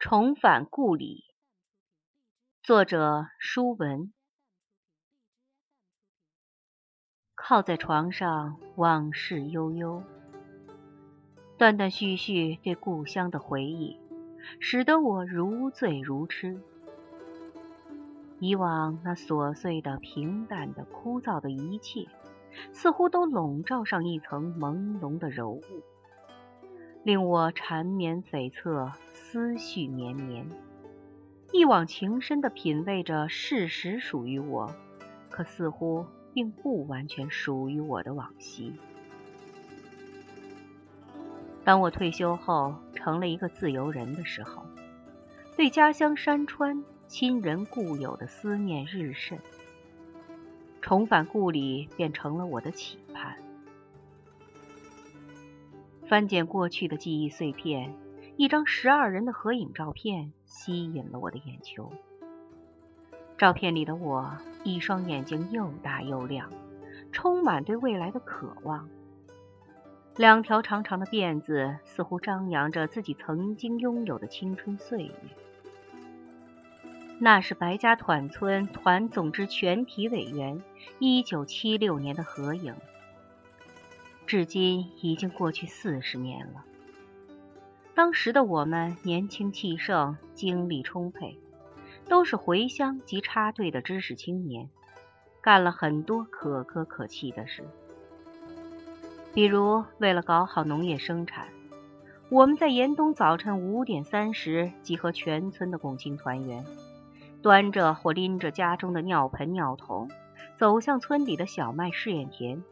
重返故里，作者舒文。靠在床上，往事悠悠，断断续续对故乡的回忆，使得我如醉如痴。以往那琐碎的、平淡的、枯燥的一切，似乎都笼罩上一层朦胧的柔雾，令我缠绵悱恻。思绪绵绵，一往情深地品味着事实属于我，可似乎并不完全属于我的往昔。当我退休后成了一个自由人的时候，对家乡山川、亲人故友的思念日甚，重返故里便成了我的期翻检过去的记忆碎片。一张十二人的合影照片吸引了我的眼球。照片里的我，一双眼睛又大又亮，充满对未来的渴望。两条长长的辫子似乎张扬着自己曾经拥有的青春岁月。那是白家团村团总支全体委员一九七六年的合影，至今已经过去四十年了。当时的我们年轻气盛，精力充沛，都是回乡及插队的知识青年，干了很多可歌可泣的事。比如，为了搞好农业生产，我们在严冬早晨五点三十集合全村的共青团员，端着或拎着家中的尿盆尿桶，走向村里的小麦试验田，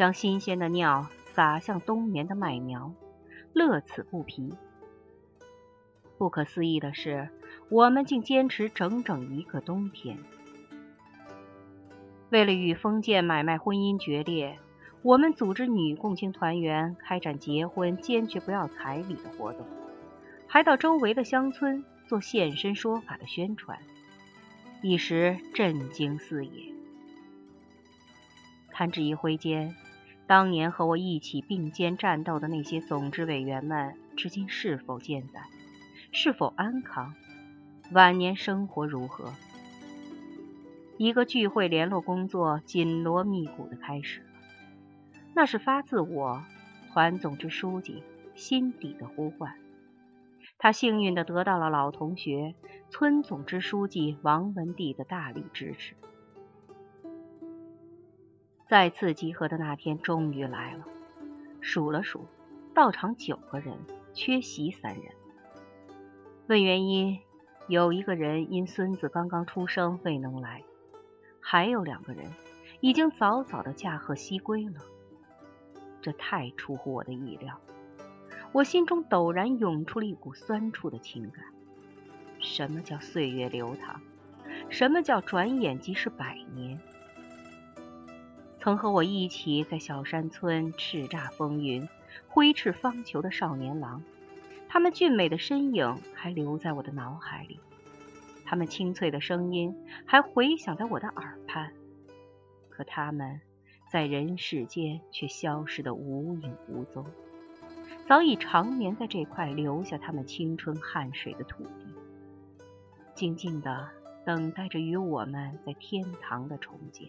将新鲜的尿撒向冬眠的麦苗。乐此不疲。不可思议的是，我们竟坚持整整一个冬天。为了与封建买卖婚姻决裂，我们组织女共青团员开展结婚坚决不要彩礼的活动，还到周围的乡村做现身说法的宣传，一时震惊四野。弹指一挥间。当年和我一起并肩战斗的那些总支委员们，至今是否健在？是否安康？晚年生活如何？一个聚会联络工作紧锣密鼓的开始了。那是发自我团总支书记心底的呼唤。他幸运地得到了老同学村总支书记王文帝的大力支持。再次集合的那天终于来了，数了数，到场九个人，缺席三人。问原因，有一个人因孙子刚刚出生未能来，还有两个人已经早早的驾鹤西归了。这太出乎我的意料，我心中陡然涌出了一股酸楚的情感。什么叫岁月流淌？什么叫转眼即是百年？曾和我一起在小山村叱咤风云、挥斥方遒的少年郎，他们俊美的身影还留在我的脑海里，他们清脆的声音还回响在我的耳畔。可他们在人世间却消失得无影无踪，早已长眠在这块留下他们青春汗水的土地，静静地等待着与我们在天堂的重见。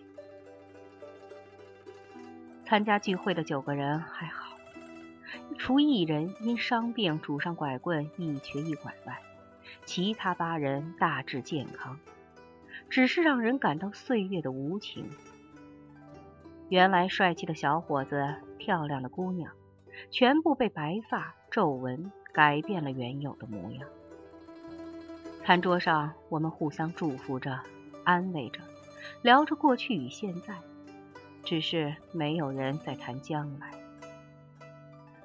参加聚会的九个人还好，除一人因伤病拄上拐棍一瘸一拐外，其他八人大致健康，只是让人感到岁月的无情。原来帅气的小伙子、漂亮的姑娘，全部被白发皱纹改变了原有的模样。餐桌上，我们互相祝福着，安慰着，聊着过去与现在。只是没有人在谈将来。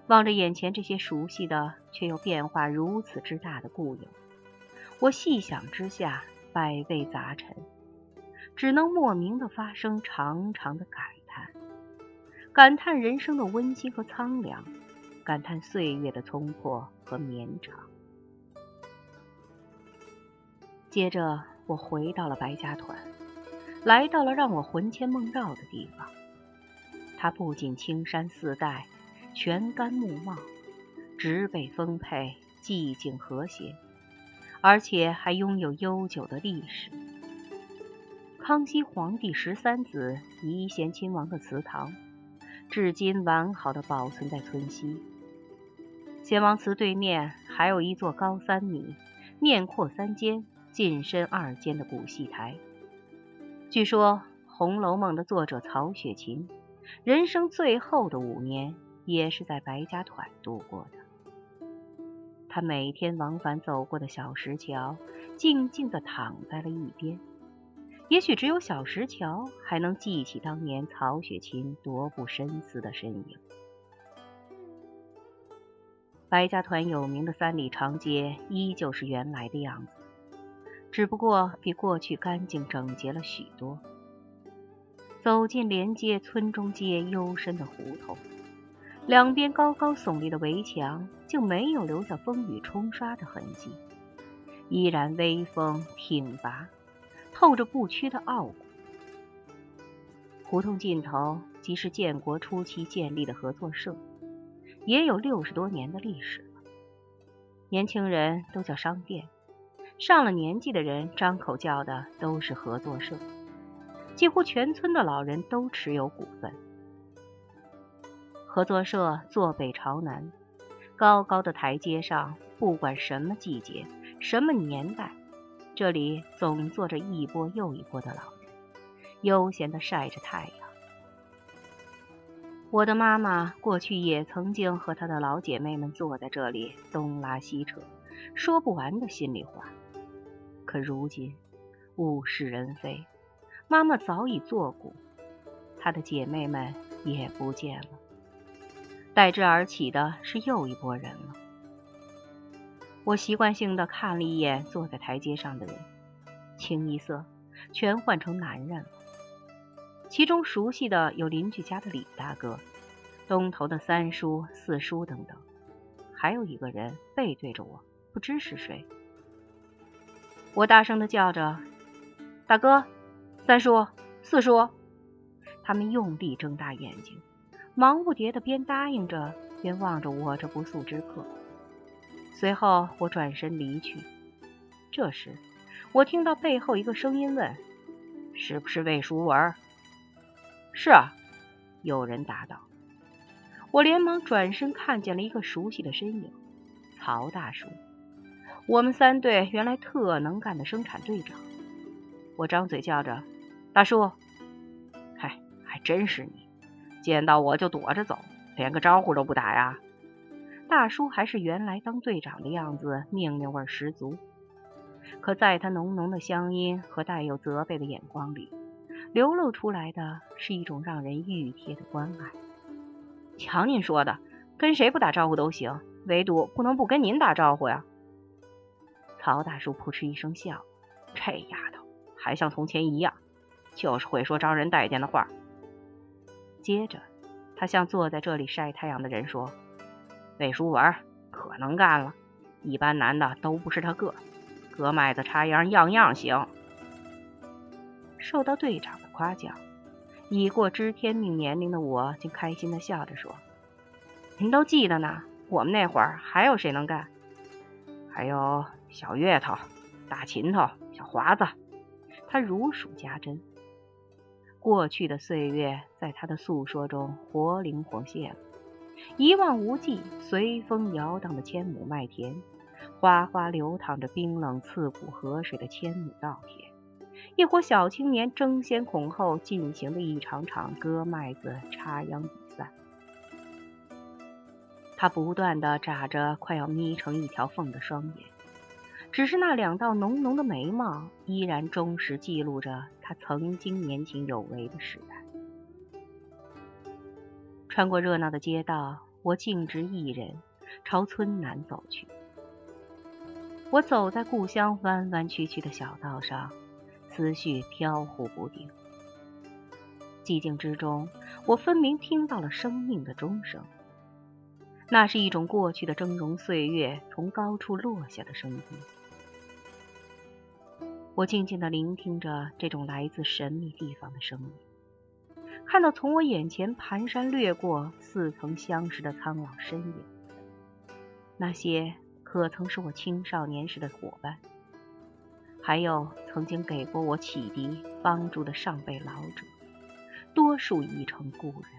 望着眼前这些熟悉的却又变化如此之大的故友，我细想之下，百味杂陈，只能莫名的发生长长的感叹，感叹人生的温馨和苍凉，感叹岁月的匆迫和绵长。接着，我回到了白家团。来到了让我魂牵梦绕的地方。它不仅青山四带，全干木茂，植被丰沛，寂静和谐，而且还拥有悠久的历史。康熙皇帝十三子宜贤亲王的祠堂，至今完好的保存在村西。贤王祠对面还有一座高三米、面阔三间、进深二间的古戏台。据说《红楼梦》的作者曹雪芹，人生最后的五年也是在白家团度过的。他每天往返走过的小石桥，静静地躺在了一边。也许只有小石桥还能记起当年曹雪芹踱步深思的身影。白家团有名的三里长街依旧是原来的样子，只不过比过去干净整洁了许多。走进连接村中街幽深的胡同，两边高高耸立的围墙就没有留下风雨冲刷的痕迹，依然威风挺拔。透着不屈的傲骨。胡同尽头即是建国初期建立的合作社，也有六十多年的历史了。年轻人都叫商店，上了年纪的人张口叫的都是合作社。几乎全村的老人都持有股份。合作社坐北朝南，高高的台阶上，不管什么季节、什么年代。这里总坐着一波又一波的老人，悠闲地晒着太阳。我的妈妈过去也曾经和她的老姐妹们坐在这里东拉西扯，说不完的心里话。可如今物是人非，妈妈早已作古，她的姐妹们也不见了，代之而起的是又一波人了。我习惯性的看了一眼坐在台阶上的人，清一色全换成男人了。其中熟悉的有邻居家的李大哥，东头的三叔、四叔等等，还有一个人背对着我，不知是谁。我大声的叫着：“大哥，三叔，四叔！”他们用力睁大眼睛，忙不迭的边答应着，边望着我这不速之客。随后我转身离去。这时，我听到背后一个声音问：“是不是魏淑文？”“是啊。”有人答道。我连忙转身，看见了一个熟悉的身影——曹大叔，我们三队原来特能干的生产队长。我张嘴叫着：“大叔！”“嗨，还真是你！见到我就躲着走，连个招呼都不打呀？”大叔还是原来当队长的样子，命令味十足。可在他浓浓的乡音和带有责备的眼光里，流露出来的是一种让人欲贴的关爱。瞧您说的，跟谁不打招呼都行，唯独不能不跟您打招呼呀。曹大叔扑哧一声笑：“这丫头还像从前一样，就是会说招人待见的话。”接着，他向坐在这里晒太阳的人说。魏书文可能干了，一般男的都不是他个，割麦子、插秧样样行。受到队长的夸奖，已过知天命年龄的我竟开心的笑着说：“您都记得呢，我们那会儿还有谁能干？还有小月头、大琴头、小华子。”他如数家珍，过去的岁月在他的诉说中活灵活现了。一望无际、随风摇荡的千亩麦田，哗哗流淌着冰冷刺骨河水的千亩稻田，一伙小青年争先恐后进行的一场场割麦子、插秧比赛。他不断地眨着快要眯成一条缝的双眼，只是那两道浓浓的眉毛依然忠实记录着他曾经年轻有为的时代。穿过热闹的街道，我径直一人朝村南走去。我走在故乡弯弯曲曲的小道上，思绪飘忽不定。寂静之中，我分明听到了生命的钟声。那是一种过去的峥嵘岁月从高处落下的声音。我静静地聆听着这种来自神秘地方的声音。看到从我眼前蹒跚掠过似曾相识的苍老身影，那些可曾是我青少年时的伙伴？还有曾经给过我启迪、帮助的上辈老者，多数已成故人。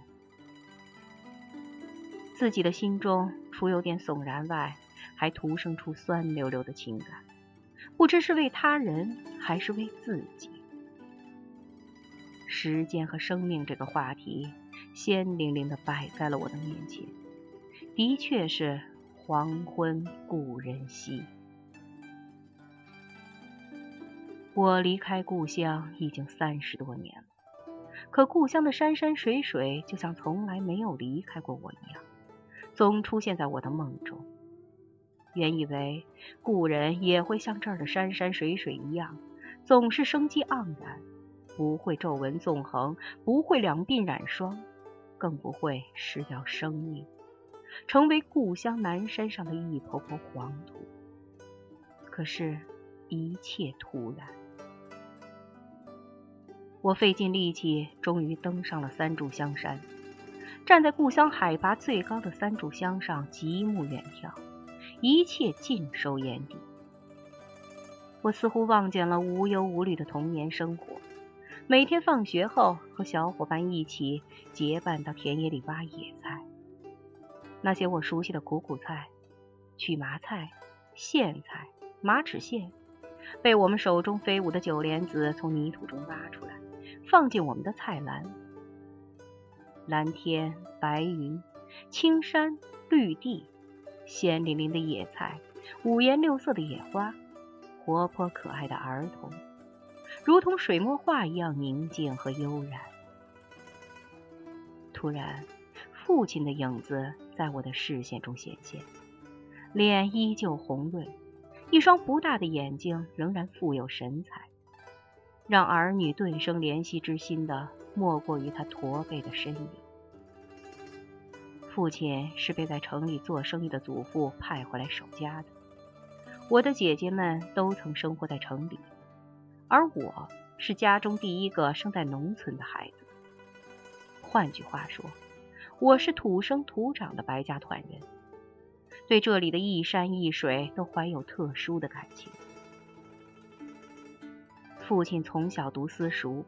自己的心中除有点悚然外，还徒生出酸溜溜的情感，不知是为他人还是为自己。时间和生命这个话题，鲜灵灵的摆在了我的面前，的确是。黄昏故人稀，我离开故乡已经三十多年了，可故乡的山山水水就像从来没有离开过我一样，总出现在我的梦中。原以为故人也会像这儿的山山水水一样，总是生机盎然，不会皱纹纵横，不会两鬓染霜，更不会失掉生命。成为故乡南山上的一抔抔黄土，可是，一切突然。我费尽力气，终于登上了三炷香山。站在故乡海拔最高的三炷香上，极目远眺，一切尽收眼底。我似乎望见了无忧无虑的童年生活，每天放学后和小伙伴一起结伴到田野里挖野菜。那些我熟悉的苦苦菜、曲麻菜、苋菜、马齿苋，被我们手中飞舞的九莲子从泥土中挖出来，放进我们的菜篮。蓝天、白云、青山、绿地，鲜淋淋的野菜，五颜六色的野花，活泼可爱的儿童，如同水墨画一样宁静和悠然。突然。父亲的影子在我的视线中显现，脸依旧红润，一双不大的眼睛仍然富有神采，让儿女顿生怜惜之心的莫过于他驼背的身影。父亲是被在城里做生意的祖父派回来守家的，我的姐姐们都曾生活在城里，而我是家中第一个生在农村的孩子。换句话说。我是土生土长的白家团人，对这里的一山一水都怀有特殊的感情。父亲从小读私塾，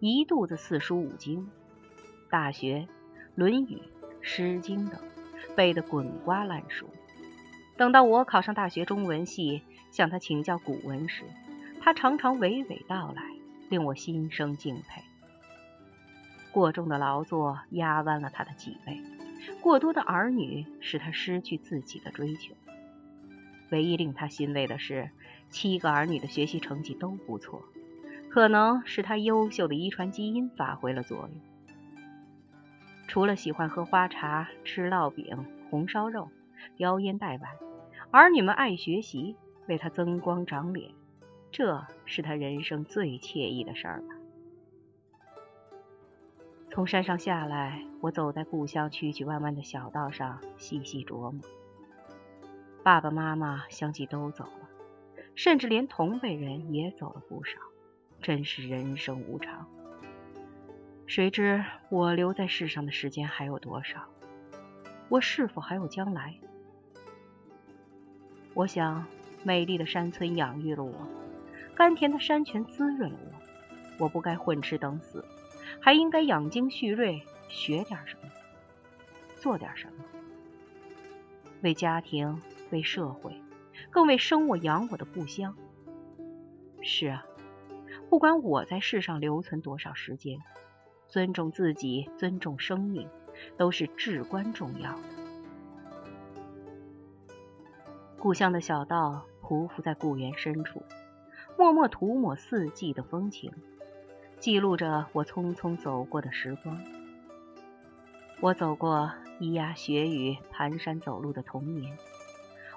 一肚子四书五经，大学《论语》《诗经》等背得滚瓜烂熟。等到我考上大学中文系，向他请教古文时，他常常娓娓道来，令我心生敬佩。过重的劳作压弯了他的脊背，过多的儿女使他失去自己的追求。唯一令他欣慰的是，七个儿女的学习成绩都不错，可能是他优秀的遗传基因发挥了作用。除了喜欢喝花茶、吃烙饼、红烧肉、叼烟带碗，儿女们爱学习，为他增光长脸，这是他人生最惬意的事儿吧。从山上下来，我走在故乡曲曲弯弯的小道上，细细琢磨。爸爸妈妈相继都走了，甚至连同辈人也走了不少，真是人生无常。谁知我留在世上的时间还有多少？我是否还有将来？我想，美丽的山村养育了我，甘甜的山泉滋润了我，我不该混吃等死。还应该养精蓄锐，学点什么，做点什么，为家庭，为社会，更为生我养我的故乡。是啊，不管我在世上留存多少时间，尊重自己，尊重生命，都是至关重要的。故乡的小道匍匐在故园深处，默默涂抹四季的风情。记录着我匆匆走过的时光。我走过咿呀学语、蹒跚走路的童年，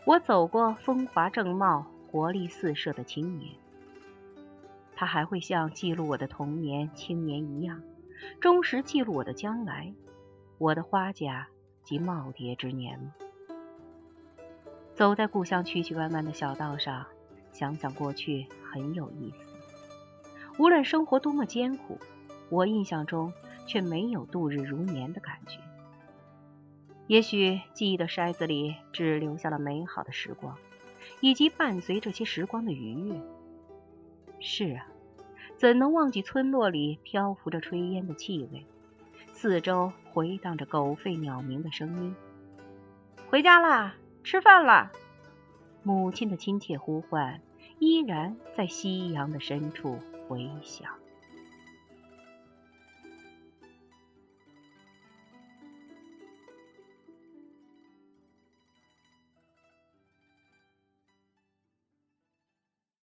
我走过风华正茂、活力四射的青年。它还会像记录我的童年、青年一样，忠实记录我的将来，我的花甲及耄耋之年吗？走在故乡曲曲弯弯的小道上，想想过去，很有意思。无论生活多么艰苦，我印象中却没有度日如年的感觉。也许记忆的筛子里只留下了美好的时光，以及伴随这些时光的愉悦。是啊，怎能忘记村落里漂浮着炊烟的气味，四周回荡着狗吠鸟鸣的声音。回家啦，吃饭啦！母亲的亲切呼唤依然在夕阳的深处回响。